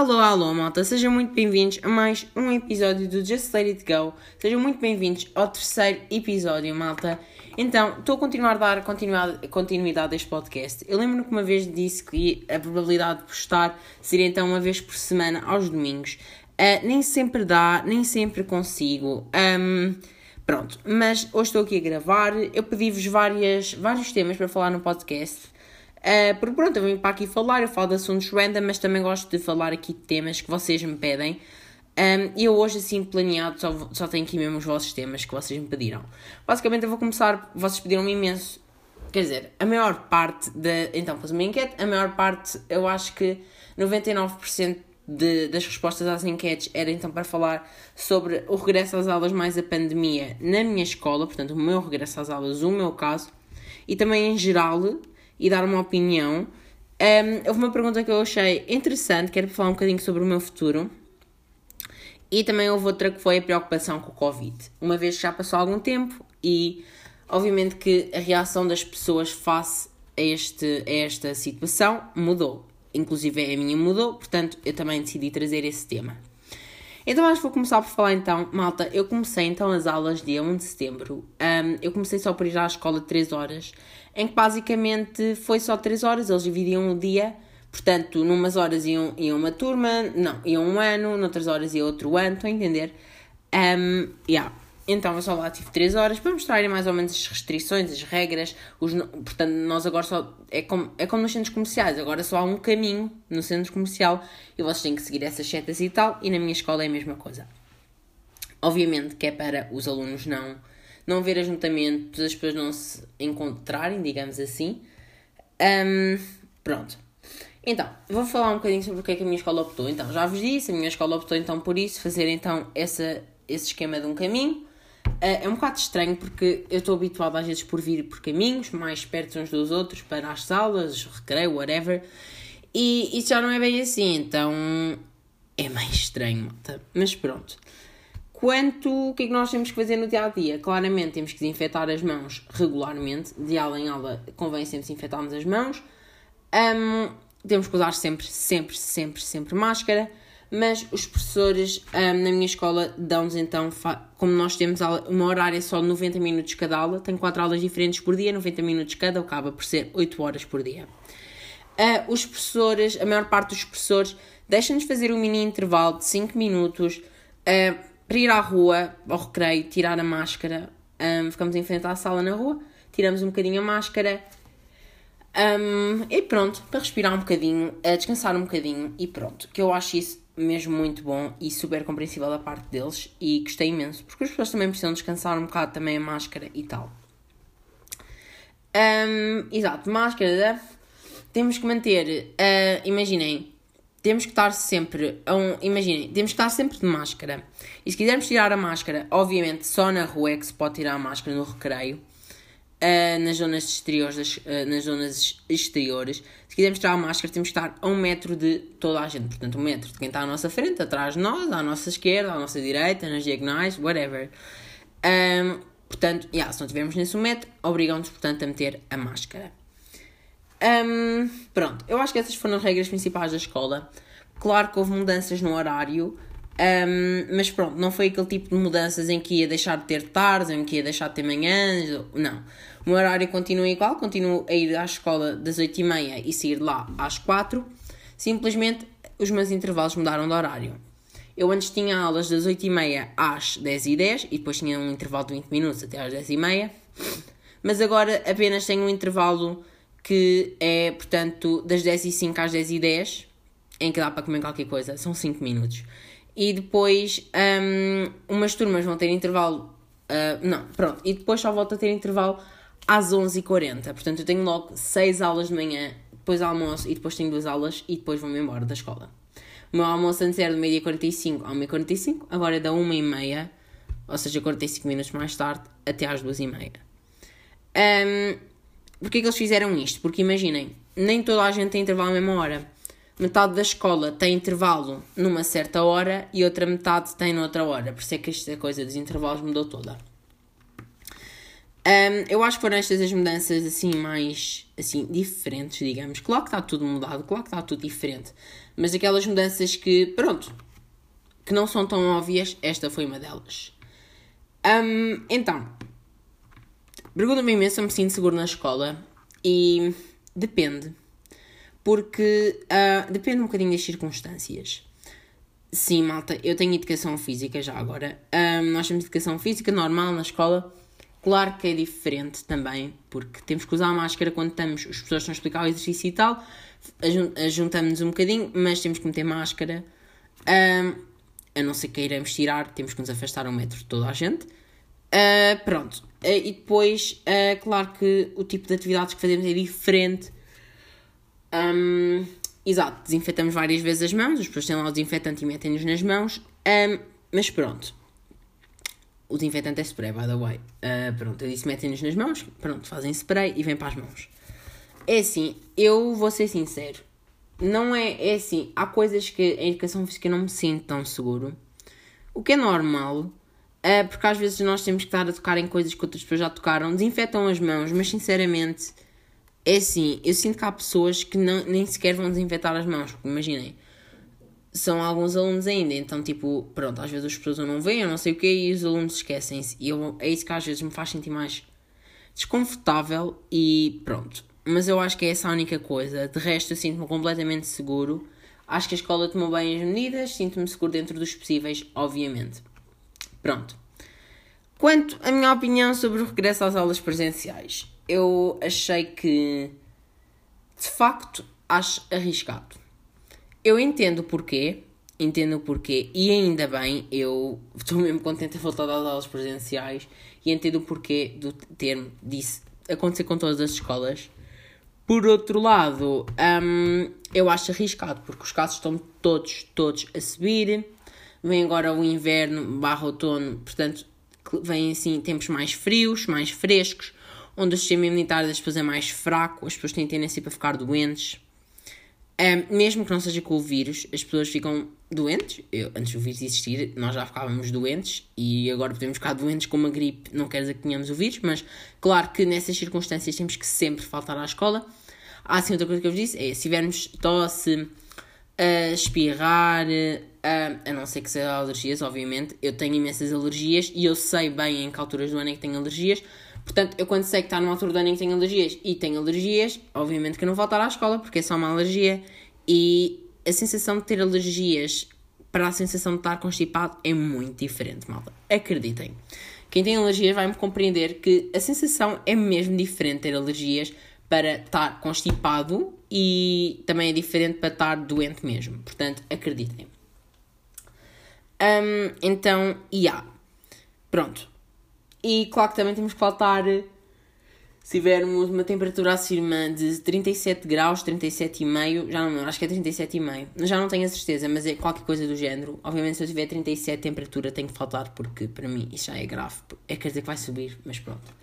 Alô, alô, malta, sejam muito bem-vindos a mais um episódio do Just Let It Go. Sejam muito bem-vindos ao terceiro episódio, malta. Então, estou a continuar a dar continuidade, a este podcast. Eu lembro-me que uma vez disse que a probabilidade de postar seria então uma vez por semana aos domingos. Uh, nem sempre dá, nem sempre consigo. Um, pronto, mas hoje estou aqui a gravar. Eu pedi-vos vários temas para falar no podcast. Uh, porque pronto, eu venho para aqui falar, eu falo de assuntos random, mas também gosto de falar aqui de temas que vocês me pedem. Um, e eu hoje, assim, planeado, só, só tenho aqui mesmo os vossos temas que vocês me pediram. Basicamente, eu vou começar, vocês pediram imenso. Quer dizer, a maior parte da. Então, pus uma enquete, a maior parte, eu acho que 99% de, das respostas às enquetes era então para falar sobre o regresso às aulas mais a pandemia na minha escola, portanto, o meu regresso às aulas, o meu caso, e também em geral e dar uma opinião. Um, houve uma pergunta que eu achei interessante, que era para falar um bocadinho sobre o meu futuro. E também houve outra que foi a preocupação com o Covid. Uma vez que já passou algum tempo e, obviamente, que a reação das pessoas face a, este, a esta situação mudou. Inclusive a minha mudou, portanto, eu também decidi trazer esse tema. Então acho que vou começar por falar então, malta, eu comecei então as aulas dia 1 de setembro. Um, eu comecei só por ir à escola de 3 horas em que basicamente foi só 3 horas, eles dividiam o dia, portanto, numas horas iam, iam uma turma, não, iam um ano, noutras horas ia outro ano, estão a entender? Um, yeah. Então eu só lá tive 3 horas para mostrarem mais ou menos as restrições, as regras. Os, portanto, nós agora só. É como, é como nos centros comerciais, agora só há um caminho no centro comercial e vocês têm que seguir essas setas e tal. E na minha escola é a mesma coisa. Obviamente que é para os alunos não não haver ajuntamento, as pessoas não se encontrarem, digamos assim. Um, pronto. Então, vou falar um bocadinho sobre o que é que a minha escola optou. Então, já vos disse, a minha escola optou então por isso, fazer então essa, esse esquema de um caminho. Uh, é um bocado estranho porque eu estou habituada às vezes por vir por caminhos mais perto uns dos outros para as salas, recreio, whatever. E isso já não é bem assim, então é mais estranho, malta. Mas pronto. Quanto o que é que nós temos que fazer no dia a dia? Claramente temos que desinfetar as mãos regularmente, de aula em aula convém sempre desinfetarmos as mãos. Um, temos que usar sempre, sempre, sempre, sempre máscara. Mas os professores um, na minha escola dão-nos então, como nós temos uma horária só de 90 minutos cada aula, tenho 4 aulas diferentes por dia, 90 minutos cada, acaba por ser 8 horas por dia. Uh, os professores, a maior parte dos professores, deixam-nos fazer um mini intervalo de 5 minutos. Uh, para ir à rua, ao recreio, tirar a máscara. Um, ficamos em frente à sala na rua, tiramos um bocadinho a máscara um, e pronto, para respirar um bocadinho, a descansar um bocadinho e pronto. Que eu acho isso mesmo muito bom e super compreensível da parte deles e gostei imenso, porque as pessoas também precisam descansar um bocado também a máscara e tal. Um, exato, máscara. Temos que manter, uh, imaginem, temos que estar sempre, um, imaginem, temos que estar sempre de máscara. E se quisermos tirar a máscara, obviamente só na rua é que se pode tirar a máscara no recreio. Uh, nas zonas exteriores, uh, nas zonas exteriores. Se quisermos tirar a máscara, temos que estar a um metro de toda a gente. Portanto, um metro de quem está à nossa frente, atrás de nós, à nossa esquerda, à nossa direita, nas diagonais, whatever. Um, portanto, yeah, se não tivermos nesse um metro, obrigam-nos, portanto, a meter a máscara. Um, pronto, eu acho que essas foram as regras principais da escola. Claro que houve mudanças no horário, um, mas pronto, não foi aquele tipo de mudanças em que ia deixar de ter tardes, em que ia deixar de ter manhãs, não. O meu horário continua igual, continuo a ir à escola das 8h30 e sair lá às 4 simplesmente os meus intervalos mudaram de horário. Eu antes tinha aulas das 8h30 às 10h10 e depois tinha um intervalo de 20 minutos até às 10h30, mas agora apenas tenho um intervalo que é, portanto, das 10 e 5 às 10 e 10, em que dá para comer qualquer coisa, são 5 minutos. E depois, um, umas turmas vão ter intervalo, uh, não, pronto, e depois só volto a ter intervalo às 11h40. Portanto, eu tenho logo 6 aulas de manhã, depois almoço e depois tenho duas aulas e depois vou-me embora da escola. O meu almoço antes era do meio-dia 45 ao meio 45, agora é da 1h30, ou seja, 45 minutos mais tarde, até às 2h30. Um, Porquê que eles fizeram isto? Porque imaginem, nem toda a gente tem intervalo à mesma hora. Metade da escola tem intervalo numa certa hora e outra metade tem noutra hora. Por isso é que esta coisa dos intervalos mudou toda. Um, eu acho que foram estas as mudanças assim mais assim diferentes, digamos. Claro que está tudo mudado, claro que está tudo diferente. Mas aquelas mudanças que, pronto, que não são tão óbvias, esta foi uma delas. Um, então, pergunta-me imenso se eu me sinto seguro na escola e depende. Porque uh, depende um bocadinho das circunstâncias. Sim, malta, eu tenho educação física já agora. Um, nós temos educação física normal na escola Claro que é diferente também, porque temos que usar a máscara quando estamos, as pessoas estão a explicar o exercício e tal, ajuntamos-nos um bocadinho, mas temos que meter máscara. Um, a não ser que iremos tirar, temos que nos afastar um metro de toda a gente. Uh, pronto. Uh, e depois, uh, claro que o tipo de atividades que fazemos é diferente. Um, exato, desinfetamos várias vezes as mãos, as pessoas têm lá o desinfetante e metem-nos nas mãos. Um, mas pronto. O desinfetante é spray, by the way. Uh, pronto, eu disse metem-nos nas mãos, pronto, fazem spray e vem para as mãos. É assim, eu vou ser sincero. Não é, é assim, há coisas que em educação física não me sinto tão seguro. O que é normal, uh, porque às vezes nós temos que estar a tocar em coisas que outras pessoas já tocaram, desinfetam as mãos, mas sinceramente, é assim, eu sinto que há pessoas que não, nem sequer vão desinfetar as mãos, porque imaginem são alguns alunos ainda, então, tipo, pronto, às vezes as pessoas não veem, eu não sei o que, e os alunos esquecem-se. E eu, é isso que às vezes me faz sentir mais desconfortável e pronto. Mas eu acho que é essa a única coisa. De resto, eu sinto-me completamente seguro. Acho que a escola tomou bem as medidas, sinto-me seguro dentro dos possíveis, obviamente. Pronto. Quanto à minha opinião sobre o regresso às aulas presenciais, eu achei que, de facto, acho arriscado. Eu entendo o porquê, entendo o porquê, e ainda bem, eu estou mesmo contente de voltar às aulas presenciais e entendo o porquê do termo disso acontecer com todas as escolas. Por outro lado, hum, eu acho arriscado, porque os casos estão todos, todos a subir. Vem agora o inverno barra outono, portanto, vêm assim tempos mais frios, mais frescos, onde o sistema imunitário das pessoas é mais fraco, as pessoas têm tendência para ficar doentes. Um, mesmo que não seja com o vírus, as pessoas ficam doentes. Eu, antes do vírus existir, nós já ficávamos doentes e agora podemos ficar doentes com uma gripe. Não quer dizer que tenhamos o vírus, mas claro que nessas circunstâncias temos que sempre faltar à escola. Há assim outra coisa que eu vos disse: é se tivermos tosse, a espirrar, a, a não ser que seja alergias, obviamente. Eu tenho imensas alergias e eu sei bem em que alturas do ano é que tenho alergias Portanto, eu quando sei que está numa altura do ano em que tenho alergias e tenho alergias, obviamente que eu não vou estar à escola porque é só uma alergia e a sensação de ter alergias para a sensação de estar constipado é muito diferente, malta. Acreditem. Quem tem alergias vai-me compreender que a sensação é mesmo diferente ter alergias para estar constipado e também é diferente para estar doente mesmo. Portanto, acreditem. Um, então, e yeah. Pronto. E claro que também temos que faltar se tivermos uma temperatura acima de 37 graus, 37,5, já não acho que é 37,5, já não tenho a certeza, mas é qualquer coisa do género. Obviamente, se eu tiver 37 temperatura, tem que faltar, porque para mim isso já é grave. É quer dizer que vai subir, mas pronto.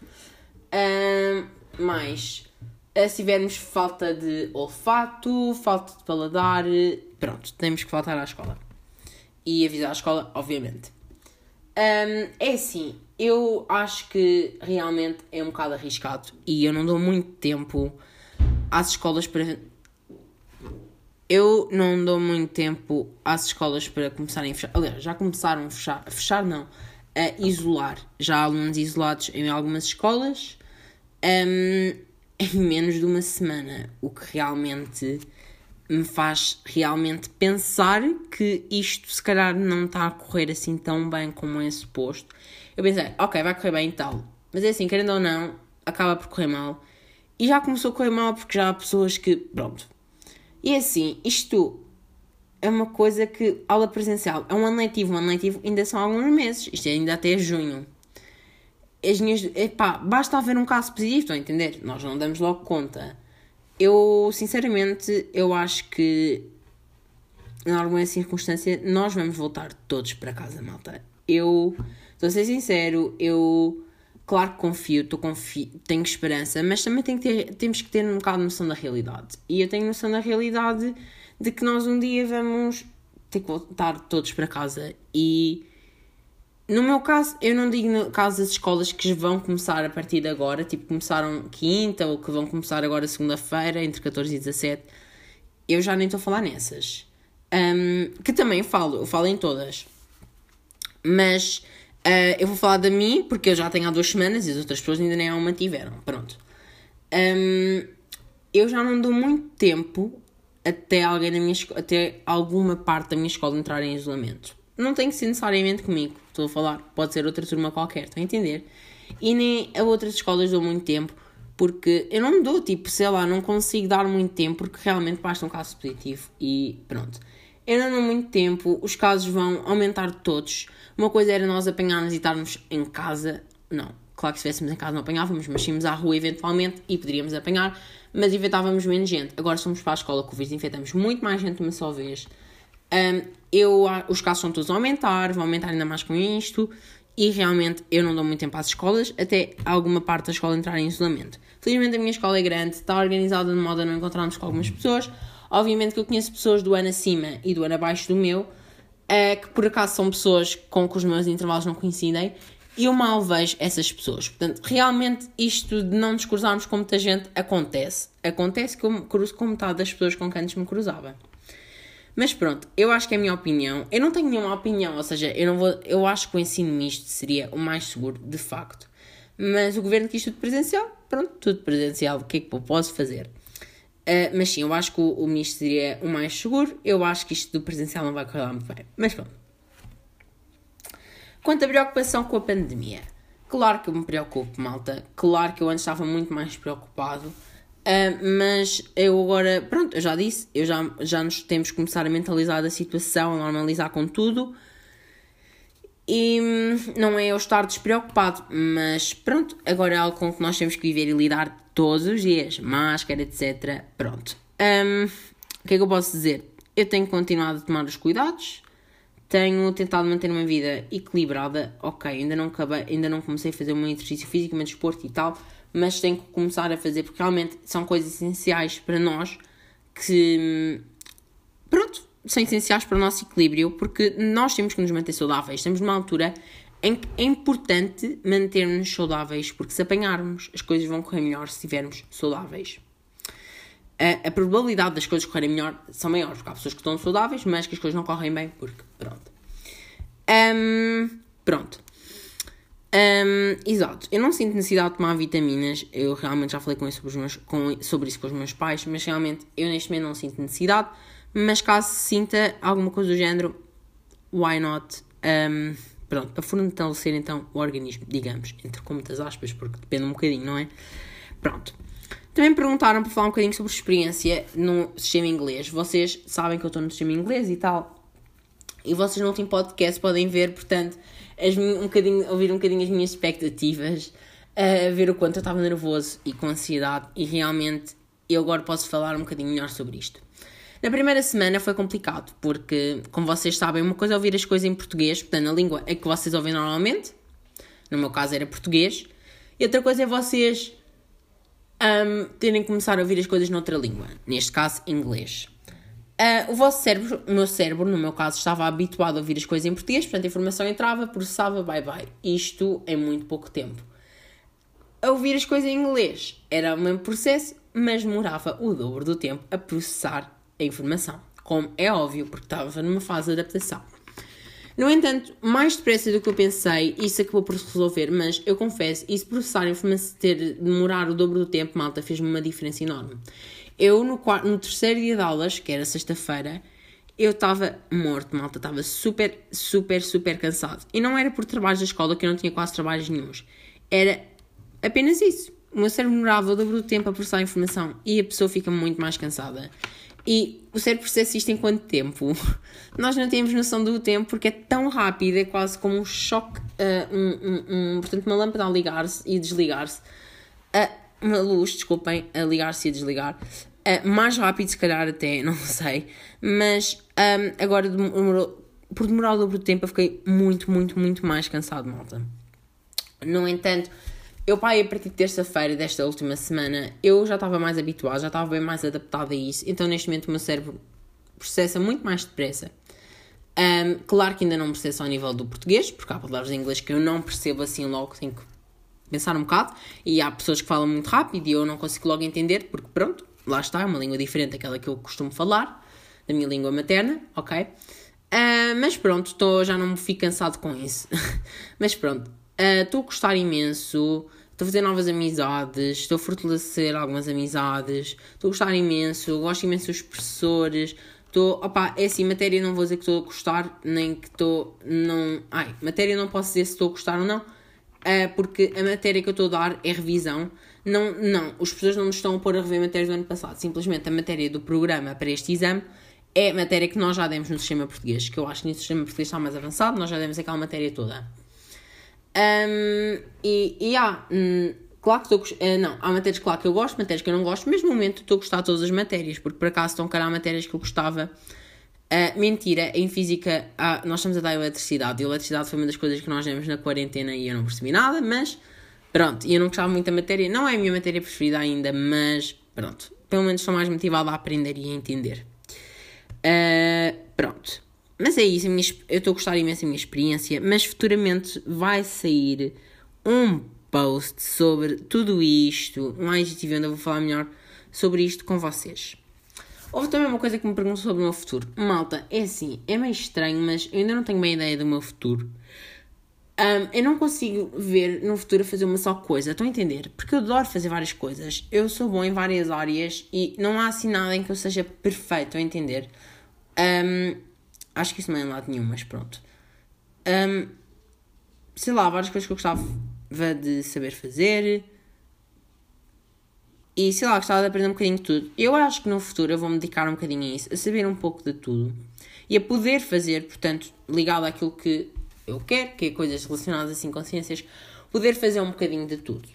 Um, mais, se tivermos falta de olfato, falta de paladar, pronto, temos que faltar à escola. E avisar a escola, obviamente. Um, é assim, eu acho que realmente é um bocado arriscado e eu não dou muito tempo às escolas para. Eu não dou muito tempo às escolas para começarem a fechar. Aliás, já começaram a fechar. A fechar não. A isolar. Já há alunos isolados em algumas escolas um, em menos de uma semana. O que realmente me faz realmente pensar que isto se calhar não está a correr assim tão bem como é suposto eu pensei, ok, vai correr bem e tal. Mas é assim, querendo ou não, acaba por correr mal. E já começou a correr mal porque já há pessoas que. Pronto. E é assim, isto é uma coisa que. Aula presencial é um ano letivo. Um ano letivo ainda são alguns meses. Isto é ainda até junho. As minhas. Epá, basta haver um caso positivo, estão a entender? Nós não damos logo conta. Eu, sinceramente, eu acho que. Em alguma circunstância, nós vamos voltar todos para casa, malta. Eu Estou a ser sincero, eu claro que confio, tô confio, tenho esperança, mas também que ter, temos que ter um bocado de noção da realidade. E eu tenho noção da realidade de que nós um dia vamos ter que voltar todos para casa e no meu caso, eu não digo no caso das escolas que vão começar a partir de agora, tipo, começaram quinta ou que vão começar agora segunda-feira, entre 14 e 17. Eu já nem estou a falar nessas. Um, que também falo, eu falo em todas. Mas uh, eu vou falar da mim, porque eu já tenho há duas semanas e as outras pessoas ainda nem a uma tiveram. Pronto. Um, eu já não dou muito tempo até alguém na minha até alguma parte da minha escola entrar em isolamento. Não tem que ser necessariamente comigo, estou a falar, pode ser outra turma qualquer, estão a entender? E nem a outras escolas dou muito tempo, porque eu não me dou, tipo, sei lá, não consigo dar muito tempo, porque realmente basta um caso positivo e pronto. Eu não dou muito tempo, os casos vão aumentar todos. Uma coisa era nós apanharmos e estarmos em casa, não, claro que se estivéssemos em casa não apanhávamos, mas íamos à rua eventualmente e poderíamos apanhar, mas infectávamos menos gente. Agora somos para a escola o vírus, infectamos muito mais gente de uma só vez. Um, eu, os casos estão todos a aumentar, vão aumentar ainda mais com isto, e realmente eu não dou muito tempo às escolas, até alguma parte da escola entrar em isolamento. Felizmente a minha escola é grande, está organizada de modo a não encontrarmos com algumas pessoas. Obviamente que eu conheço pessoas do ano acima e do ano abaixo do meu, uh, que por acaso são pessoas com que os meus intervalos não coincidem, e eu mal vejo essas pessoas. Portanto, realmente isto de não nos cruzarmos com muita gente acontece. Acontece que eu me cruzo com metade das pessoas com quem antes me cruzava. Mas pronto, eu acho que é a minha opinião. Eu não tenho nenhuma opinião, ou seja, eu não vou. Eu acho que o ensino misto seria o mais seguro, de facto. Mas o governo quis tudo presencial, pronto, tudo presencial, o que é que eu posso fazer? Uh, mas sim, eu acho que o, o misto seria o mais seguro. Eu acho que isto do presencial não vai correr muito bem. Mas pronto. Quanto à preocupação com a pandemia, claro que eu me preocupo, malta. Claro que eu antes estava muito mais preocupado. Uh, mas eu agora, pronto, eu já disse, eu já, já nos temos começar a mentalizar da situação, a normalizar com tudo. E hum, não é eu estar despreocupado, mas pronto, agora é algo com que nós temos que viver e lidar todos os dias. Máscara, etc. Pronto. Um, o que é que eu posso dizer? Eu tenho continuado a tomar os cuidados, tenho tentado manter uma vida equilibrada. Ok, ainda não, acabei, ainda não comecei a fazer meu exercício físico, meu desporto e tal, mas tenho que começar a fazer porque realmente são coisas essenciais para nós que. Pronto, são essenciais para o nosso equilíbrio porque nós temos que nos manter saudáveis. Estamos numa altura em que é importante manter-nos saudáveis porque se apanharmos, as coisas vão correr melhor se estivermos saudáveis a, a, probabilidade das coisas correrem melhor são maiores, porque há pessoas que estão saudáveis, mas que as coisas não correm bem, porque pronto. Um, pronto. Um, exato. Eu não sinto necessidade de tomar vitaminas. Eu realmente já falei com isso, meus, com, sobre isso com os meus pais, mas realmente eu neste momento não sinto necessidade. Mas caso sinta alguma coisa do género, why not? Um, pronto, para fortalecer então o organismo, digamos, entre com muitas aspas, porque depende um bocadinho, não é? Pronto. Também perguntaram para falar um bocadinho sobre experiência no sistema inglês. Vocês sabem que eu estou no sistema inglês e tal. E vocês no último podcast podem ver, portanto, as, um bocadinho, ouvir um bocadinho as minhas expectativas, uh, ver o quanto eu estava nervoso e com ansiedade. E realmente eu agora posso falar um bocadinho melhor sobre isto. Na primeira semana foi complicado, porque, como vocês sabem, uma coisa é ouvir as coisas em português, portanto, na língua é que vocês ouvem normalmente, no meu caso era português, e outra coisa é vocês um, terem que começar a ouvir as coisas noutra língua, neste caso inglês. Uh, o vosso cérebro, o meu cérebro, no meu caso, estava habituado a ouvir as coisas em português, portanto a informação entrava, processava, bye bye. Isto em muito pouco tempo. A ouvir as coisas em inglês era o mesmo processo, mas demorava o dobro do tempo a processar a informação. Como é óbvio, porque estava numa fase de adaptação. No entanto, mais depressa do que eu pensei, isso acabou por se resolver, mas eu confesso, isso processar informação ter demorar o dobro do tempo, malta, fez-me uma diferença enorme. Eu, no, quarto, no terceiro dia de aulas, que era sexta-feira, eu estava morto, malta, estava super, super, super cansado. E não era por trabalhos da escola, que eu não tinha quase trabalhos nenhums. Era apenas isso. O meu cérebro demorava o dobro do tempo a processar a informação e a pessoa fica muito mais cansada. E o cérebro processa isto em quanto tempo? Nós não temos noção do tempo porque é tão rápido, é quase como um choque, uh, um, um, um, portanto, uma lâmpada a ligar-se e desligar-se, uh, uma luz, desculpem, a ligar-se e a desligar, uh, mais rápido se calhar até, não sei, mas um, agora demorou, por demorar o dobro do tempo eu fiquei muito, muito, muito mais cansado, malta. No entanto, eu, pai, a partir de terça-feira desta última semana, eu já estava mais habituado, já estava bem mais adaptado a isso. Então, neste momento, o meu cérebro processa muito mais depressa. Um, claro que ainda não processo ao nível do português, porque há palavras em inglês que eu não percebo assim logo, tenho que pensar um bocado. E há pessoas que falam muito rápido e eu não consigo logo entender, porque pronto, lá está, é uma língua diferente daquela que eu costumo falar, da minha língua materna, ok? Uh, mas pronto, tô, já não me fico cansado com isso. mas pronto, estou uh, a gostar imenso, estou a fazer novas amizades, estou a fortalecer algumas amizades, estou a gostar imenso, gosto imenso dos professores Estou, opá, é assim, matéria não vou dizer que estou a gostar, nem que estou, não... Ai, matéria não posso dizer se estou a gostar ou não, porque a matéria que eu estou a dar é revisão. Não, não, os professores não nos estão a pôr a rever matérias do ano passado, simplesmente a matéria do programa para este exame é matéria que nós já demos no sistema português, que eu acho que no sistema português está mais avançado, nós já demos aquela matéria toda. Um, e, e há... Hum, Claro que estou. Uh, não, há matérias, claro que eu gosto, matérias que eu não gosto, mas no momento estou a gostar de todas as matérias, porque por acaso estão calhar matérias que eu gostava. Uh, mentira, em física uh, nós estamos a dar eletricidade. E eletricidade foi uma das coisas que nós demos na quarentena e eu não percebi nada, mas pronto, e eu não gostava muito da matéria, não é a minha matéria preferida ainda, mas pronto, pelo menos estou mais motivada a aprender e a entender. Uh, pronto, mas é isso, minha, eu estou a gostar imenso da minha experiência, mas futuramente vai sair um post sobre tudo isto, um IGTV onde eu vou falar melhor sobre isto com vocês. Houve também uma coisa que me perguntou sobre o meu futuro. Malta, é assim, é meio estranho, mas eu ainda não tenho bem ideia do meu futuro. Um, eu não consigo ver no futuro fazer uma só coisa, estão a entender? Porque eu adoro fazer várias coisas. Eu sou bom em várias áreas e não há assim nada em que eu seja perfeito, estão a entender? Um, acho que isso não é em lado nenhum, mas pronto. Um, sei lá, várias coisas que eu gostava de saber fazer. E sei lá, gostava de aprender um bocadinho de tudo. Eu acho que no futuro eu vou me dedicar um bocadinho a isso, a saber um pouco de tudo. E a poder fazer, portanto, ligado àquilo que eu quero, que é coisas relacionadas assim com ciências, poder fazer um bocadinho de tudo.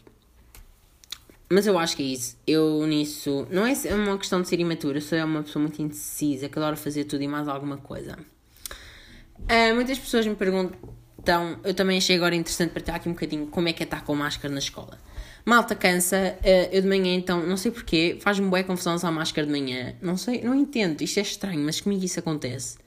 Mas eu acho que é isso. Eu nisso. Não é uma questão de ser imatura, sou uma pessoa muito indecisa que adora fazer tudo e mais alguma coisa. Uh, muitas pessoas me perguntam eu também achei agora interessante partilhar aqui um bocadinho como é que é estar com máscara na escola. Malta cansa, eh, eu de manhã então, não sei porquê, faz-me boa confusão usar máscara de manhã. Não sei, não entendo, isto é estranho, mas comigo isso acontece.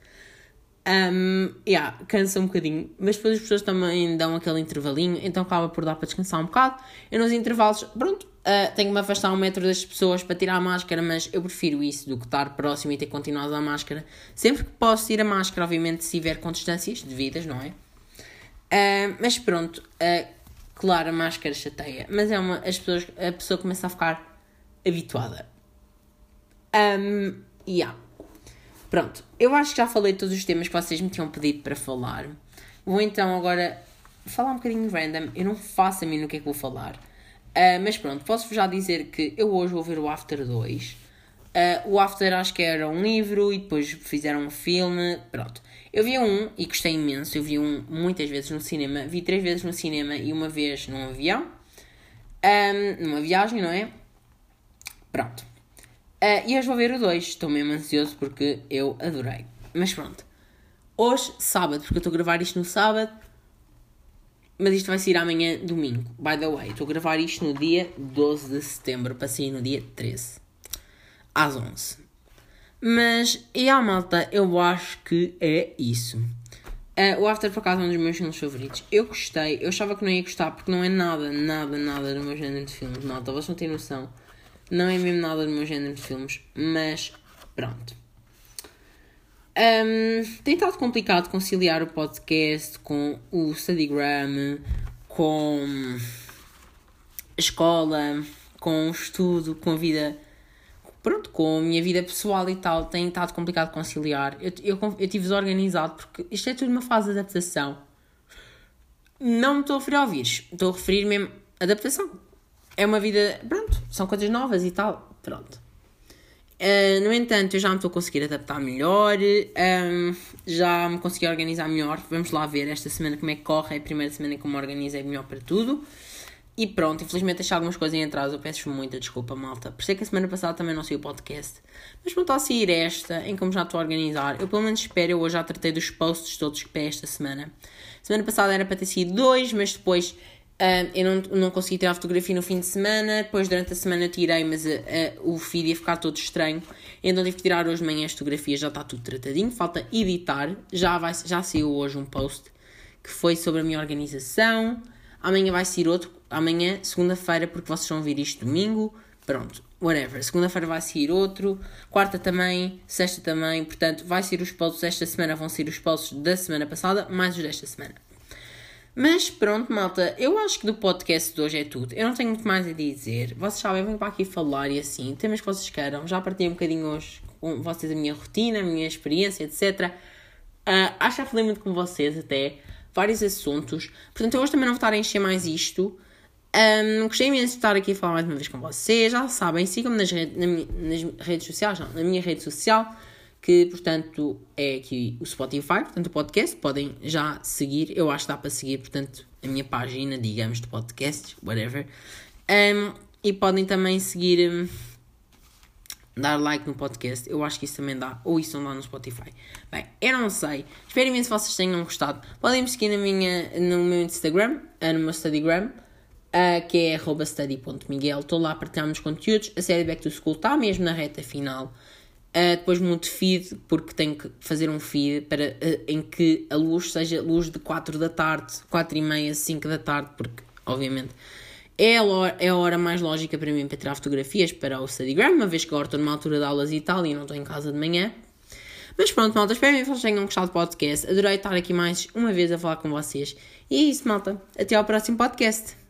Um, yeah, cansa um bocadinho, mas depois as pessoas também dão aquele intervalinho, então acaba por dar para descansar um bocado. Eu nos intervalos, pronto, uh, tenho que me afastar um metro das pessoas para tirar a máscara, mas eu prefiro isso do que estar próximo e ter usar a máscara. Sempre que posso tirar a máscara, obviamente, se tiver com distâncias devidas, não é? Uh, mas pronto, uh, claro, a máscara chateia, mas é uma. As pessoas, a pessoa começa a ficar habituada. Um, yeah. Pronto, eu acho que já falei todos os temas que vocês me tinham pedido para falar. Vou então agora falar um bocadinho random. Eu não faço a mim no que é que vou falar. Uh, mas pronto, posso-vos já dizer que eu hoje vou ver o After 2. Uh, o After acho que era um livro e depois fizeram um filme. Pronto. Eu vi um e gostei imenso. Eu vi um muitas vezes no cinema. Vi três vezes no cinema e uma vez num avião. Um, numa viagem, não é? Pronto. Uh, e hoje vou ver o 2. Estou mesmo ansioso porque eu adorei. Mas pronto. Hoje, sábado, porque eu estou a gravar isto no sábado. Mas isto vai sair amanhã, domingo. By the way, estou a gravar isto no dia 12 de setembro para sair no dia 13. Às 11. Mas, e a malta, eu acho que é isso. Uh, o After, por acaso, é um dos meus filmes favoritos. Eu gostei, eu achava que não ia gostar porque não é nada, nada, nada do meu género de filmes, malta. Vocês não têm noção. Não é mesmo nada do meu género de filmes, mas pronto. Um, tem estado complicado conciliar o podcast com o Studygram, com a escola, com o estudo, com a vida pronto, com a minha vida pessoal e tal, tem estado complicado conciliar. Eu, eu, eu tive desorganizado porque isto é tudo uma fase de adaptação. Não me estou a referir ao vírus, estou a referir mesmo adaptação. É uma vida, pronto, são coisas novas e tal, pronto. Uh, no entanto, eu já me estou a conseguir adaptar melhor, um, já me consegui organizar melhor. Vamos lá ver esta semana como é que corre. É a primeira semana que eu me organizei melhor para tudo. E pronto, infelizmente deixei algumas coisas em atraso. Eu peço muita desculpa, malta. Por isso é que a semana passada também não saiu o podcast. Mas pronto, a sair esta, em como já estou a organizar. Eu pelo menos espero, eu hoje já tratei dos posts todos para esta semana. Semana passada era para ter sido dois, mas depois Uh, eu não, não consegui tirar a fotografia no fim de semana, depois durante a semana tirei, mas uh, uh, o feed ia ficar todo estranho. Então tive que tirar hoje de manhã as fotografias, já está tudo tratadinho. Falta editar, já, vai, já saiu hoje um post que foi sobre a minha organização. Amanhã vai sair outro, amanhã, segunda-feira, porque vocês vão ouvir isto domingo. Pronto, whatever. Segunda-feira vai sair outro, quarta também, sexta também. Portanto, vai ser os posts esta semana, vão ser os posts da semana passada, mais os desta semana. Mas pronto, malta, eu acho que do podcast de hoje é tudo. Eu não tenho muito mais a dizer. Vocês sabem, eu venho para aqui falar e assim, temas que vocês queiram. Já partilhei um bocadinho hoje com vocês a minha rotina, a minha experiência, etc. Uh, ah, acho que já falei muito com vocês até, vários assuntos. Portanto, eu hoje também não vou estar a encher mais isto. Um, gostei imenso de estar aqui a falar mais uma vez com vocês. Já sabem, sigam-me nas, red, na nas redes sociais, não, na minha rede social que portanto é aqui o Spotify, portanto o podcast, podem já seguir, eu acho que dá para seguir, portanto, a minha página, digamos, de podcasts, whatever. Um, e podem também seguir, um, dar like no podcast, eu acho que isso também dá, ou isso não dá no Spotify. Bem, eu não sei, espero imenso que vocês tenham gostado. Podem me seguir na minha, no meu Instagram, no meu Studygram, que é study.miguel, estou lá a partilhar meus conteúdos, a série Back to School está mesmo na reta final. Uh, depois mudo feed, porque tenho que fazer um feed para, uh, em que a luz seja luz de 4 da tarde, 4 e meia, 5 da tarde, porque, obviamente, é a, hora, é a hora mais lógica para mim para tirar fotografias para o Studygram, uma vez que agora estou numa altura de aulas e tal e não estou em casa de manhã. Mas pronto, malta, espero que vocês tenham gostado do podcast. Adorei estar aqui mais uma vez a falar com vocês. E é isso, malta. Até ao próximo podcast.